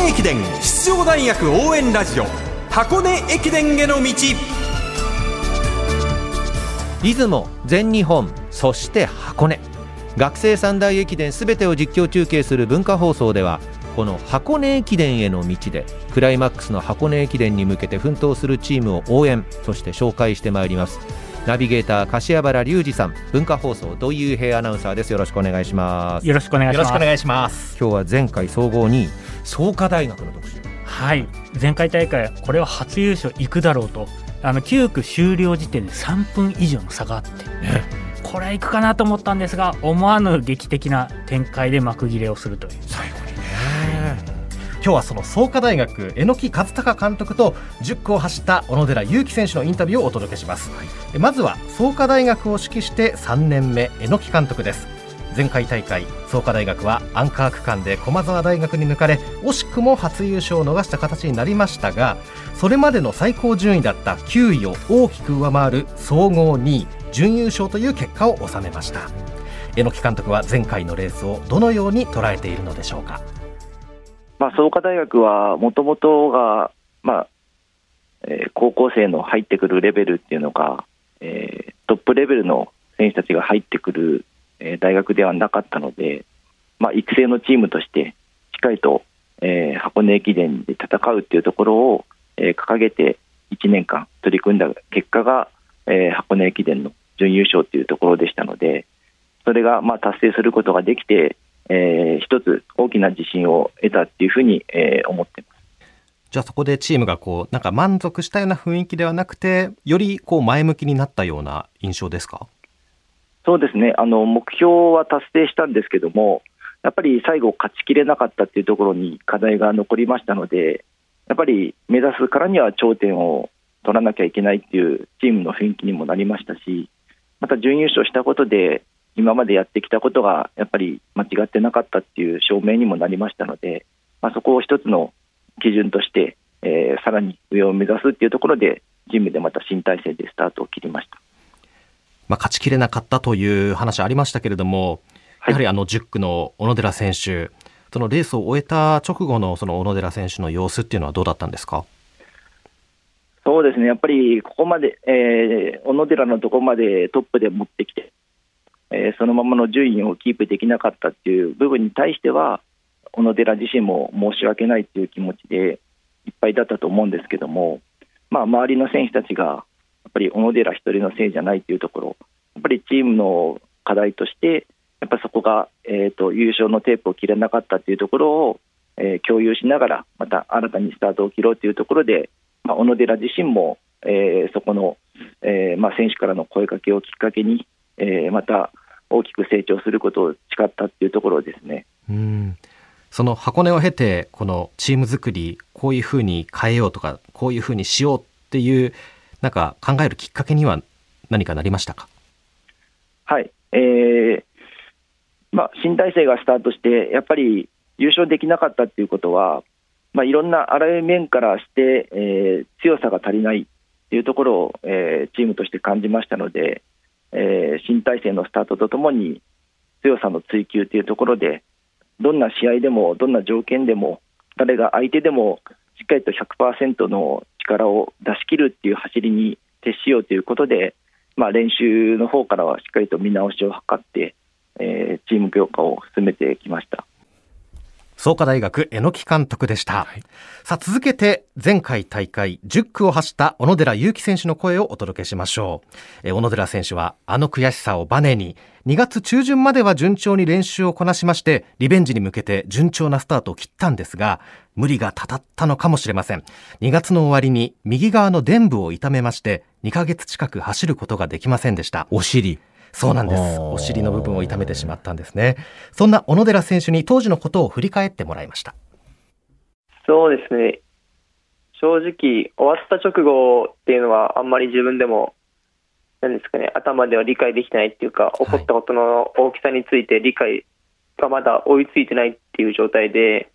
根駅伝出場大学応援ラジオ箱根駅伝への道。出雲全日本そして箱根。学生三大駅伝すべてを実況中継する文化放送ではこの箱根駅伝への道でクライマックスの箱根駅伝に向けて奮闘するチームを応援そして紹介してまいります。ナビゲーター柏原隆二さん文化放送土井平アナウンサーです。よろしくお願いします。よろしくお願いします。よろしくお願いします。今日は前回総合2位創価大学の特集。はい。前回大会これは初優勝いくだろうと。あの9区終了時点で3分以上の差があって、ね、これはいくかなと思ったんですが思わぬ劇的な展開で幕切れをするという。最後今日はその創価大学榎木和孝監督と10区を走った小野寺祐希選手のインタビューをお届けします、はい、まずは創価大学を指揮して3年目榎木監督です。前回大会創価大学はアンカー区間で駒澤大学に抜かれ惜しくも初優勝を逃した形になりましたがそれまでの最高順位だった9位を大きく上回る総合2位準優勝という結果を収めました。榎木監督は前回のレースをどのように捉えているのでしょうかまあ、創価大学はもともとが、まあえー、高校生の入ってくるレベルっていうのが、えー、トップレベルの選手たちが入ってくる、えー、大学ではなかったので、まあ、育成のチームとしてしっかりと、えー、箱根駅伝で戦うっていうところを、えー、掲げて1年間取り組んだ結果が、えー、箱根駅伝の準優勝っていうところでしたのでそれがまあ達成することができてえー、一つ大きな自信を得たっていうふうに、えー、思ってます。じゃあそこでチームがこうなんか満足したような雰囲気ではなくてよりこう前向きになったような印象ですか？そうですねあの目標は達成したんですけどもやっぱり最後勝ちきれなかったっていうところに課題が残りましたのでやっぱり目指すからには頂点を取らなきゃいけないっていうチームの雰囲気にもなりましたしまた準優勝したことで今までやってきたことがやっぱり間違ってなかったっていう証明にもなりましたので、まあ、そこを一つの基準として、えー、さらに上を目指すっていうところで、チームでまた新体制でスタートを切りました。まあ、勝ちきれなかったという話ありましたけれども、やはりあの10区の小野寺選手、そのレースを終えた直後のその小野寺選手の様子っていうのはどうだったんですか？そうですね、やっぱりここまで、えー、小野寺のところまでトップで持ってきて、えー、そのままの順位をキープできなかったっていう部分に対しては小野寺自身も申し訳ないっていう気持ちでいっぱいだったと思うんですけども、まあ、周りの選手たちがやっぱり小野寺一人のせいじゃないっていうところやっぱりチームの課題としてやっぱそこが、えーと、優勝のテープを切れなかったっていうところを、えー、共有しながらまた新たにスタートを切ろうというところで、まあ、小野寺自身も、えー、そこの、えーまあ、選手からの声かけをきっかけに、えー、また大きく成長することを誓ったっていうところですね。うん。その箱根を経てこのチーム作りこういうふうに変えようとかこういうふうにしようっていうなんか考えるきっかけには何かなりましたか？はい、えーまあ、新体制がスタートしてやっぱり優勝できなかったっていうことは、まあ、いろんなあらゆる面からして、えー、強さが足りないっていうところを、えー、チームとして感じましたので、えー、新体制のスタートとともに強さの追求というところでどんな試合でもどんな条件でも誰が相手でもしっかりと100%の力を出し切るという走りに徹しようということで、まあ、練習の方からはしっかりと見直しを図って、えー、チーム強化を進めてきました。創価大学榎木監督でした、はい、さあ続けて前回大会10区を走った小野寺祐希選手の声をお届けしましょう。え小野寺選手はあの悔しさをバネに2月中旬までは順調に練習をこなしましてリベンジに向けて順調なスタートを切ったんですが無理がたたったのかもしれません。2月の終わりに右側の臀部を痛めまして2ヶ月近く走ることができませんでした。お尻そうなんです。お尻の部分を痛めてしまったんですね。そんな小野寺選手に当時のことを振り返ってもらいました。そうですね。正直、終わった直後っていうのはあんまり自分でも、なんですかね、頭では理解できないっていうか、起こったことの大きさについて理解がまだ追いついてないっていう状態で、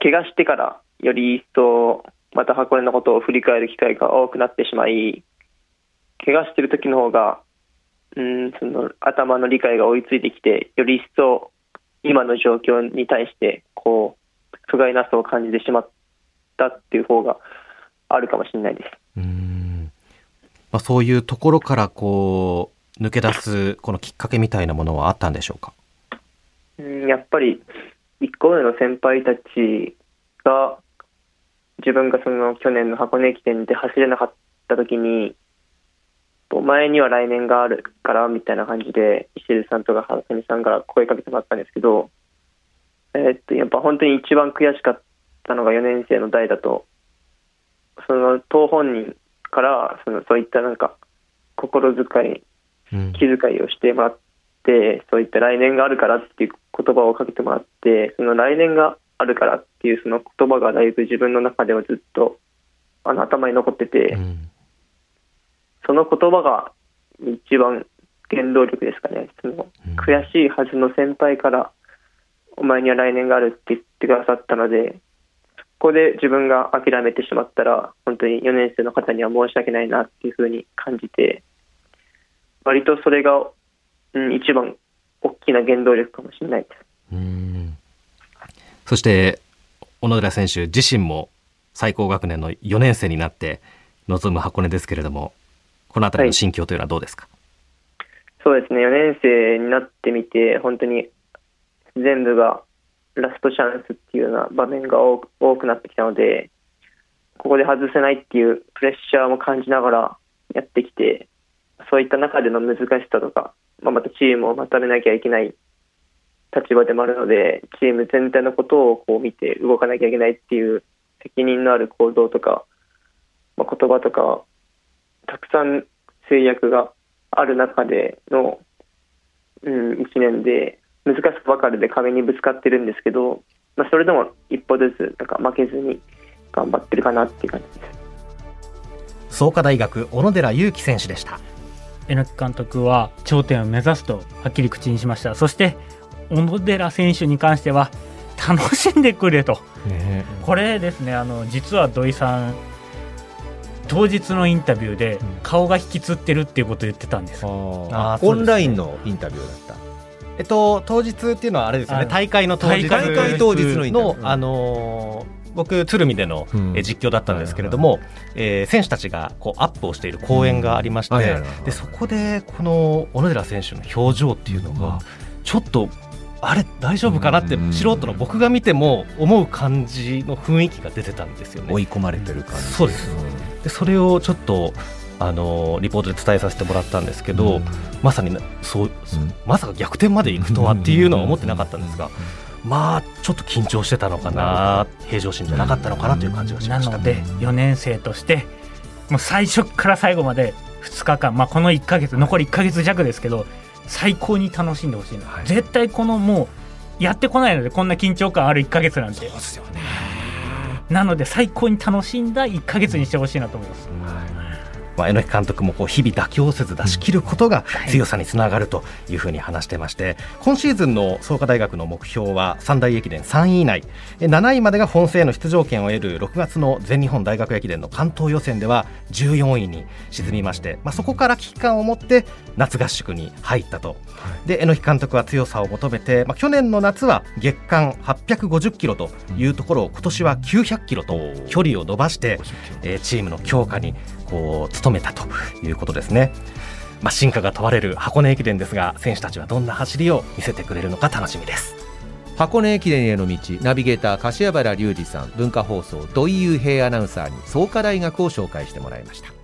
怪我してからより一層また箱根のことを振り返る機会が多くなってしまい、怪我してる時の方がうんその頭の理解が追いついてきてより一層今の状況に対してこう不甲斐なさを感じてしまったっていう方があるかもしれないです。うんまあ、そういうところからこう抜け出すこのきっかけみたいなものはあったんでしょうか？うんやっぱり1個上の先輩たちが自分がその去年の箱根駅伝で走れなかった時にお前には来年があるからみたいな感じで石出さんとか原谷さんから声かけてもらったんですけど、えーっとやっぱ本当に一番悔しかったのが4年生の代だとその党本人からそのそういったなんか心遣いうん。気遣いをしてもらって、そういった来年があるからっていう言葉をかけてもらって、その来年があるからっていうその言葉がだいぶ自分の中ではずっとあの頭に残ってて、うんその言葉が一番原動力ですかね。その悔しいはずの先輩から、お前には来年があるって言ってくださったので、そこで自分が諦めてしまったら、本当に4年生の方には申し訳ないなっていうふうに感じて、割とそれが、うん、一番大きな原動力かもしれないです。そして小野寺選手自身も最高学年の4年生になって臨む箱根ですけれどもこのあたりの心境というのはどうですか、そうですね、4年生になってみて、本当に全部がラストチャンスっていうような場面が多く多くなってきたので、ここで外せないっていうプレッシャーも感じながらやってきて、そういった中での難しさとか、まあ、またチームをまとめなきゃいけない立場でもあるので、チーム全体のことをこう見て動かなきゃいけないっていう責任のある行動とか、まあ、言葉とか、たくさん制約がある中での、うん、1年で難しさばかりで壁にぶつかってるんですけど、まあ、それでも一歩ずつなんか負けずに頑張ってるかなっていう感じです。創価大学小野寺祐希選手でした。榎木監督は頂点を目指すとはっきり口にしました。そして小野寺選手に関しては楽しんでくれと。これですねあの実は土井さん当日のインタビューで顔が引きつってるっていうことを言ってたんです、うですね。ンラインのインタビューだった。えっと当日っていうのはあれですよね。あ大会の当日。大会当日のあのー僕鶴見での、うん。え実況だったんですけれども、えー選手たちがこうアップをしている公演がありまして、うんはいはいはいはい。でそこでこの小野寺選手の表情っていうのがちょっとあれ大丈夫かなってうん。素人の僕が見ても思う感じの雰囲気が出てたんですよね。追い込まれてる感じ。そうですでそれをちょっとあのリポートで伝えさせてもらったんですけど、まさになそう、まさか逆転まで行くとはっていうのは思ってなかったんですが、まあちょっと緊張してたのかな平常心じゃなかったのかなという感じがしましたなので4年生としてもう最初から最後まで2日間、まあ、この1ヶ月残り1ヶ月弱ですけど最高に楽しんでほしいな、はい。絶対このもうやってこないのでこんな緊張感ある1ヶ月なんて。そうですよねなので最高に楽しんだ1か月にしてほしいなと思います。まあ、榎木監督もこう日々妥協せず出し切ることが強さにつながるというふうに話してまして今シーズンの創価大学の目標は三大駅伝3位以内。え7位までが本戦への出場権を得る6月の全日本大学駅伝の関東予選では14位に沈みまして、まあ、そこから危機感を持って夏合宿に入ったと。で榎木監督は強さを求めて、まあ、去年の夏は月間850キロというところを今年は900キロと距離を伸ばして、えーチームの強化にこう努めたということですね。まあ、進化が問われる箱根駅伝ですが選手たちはどんな走りを見せてくれるのか楽しみです。箱根駅伝への道ナビゲーター柏原隆二さん文化放送土井雄平アナウンサーに創価大学を紹介してもらいました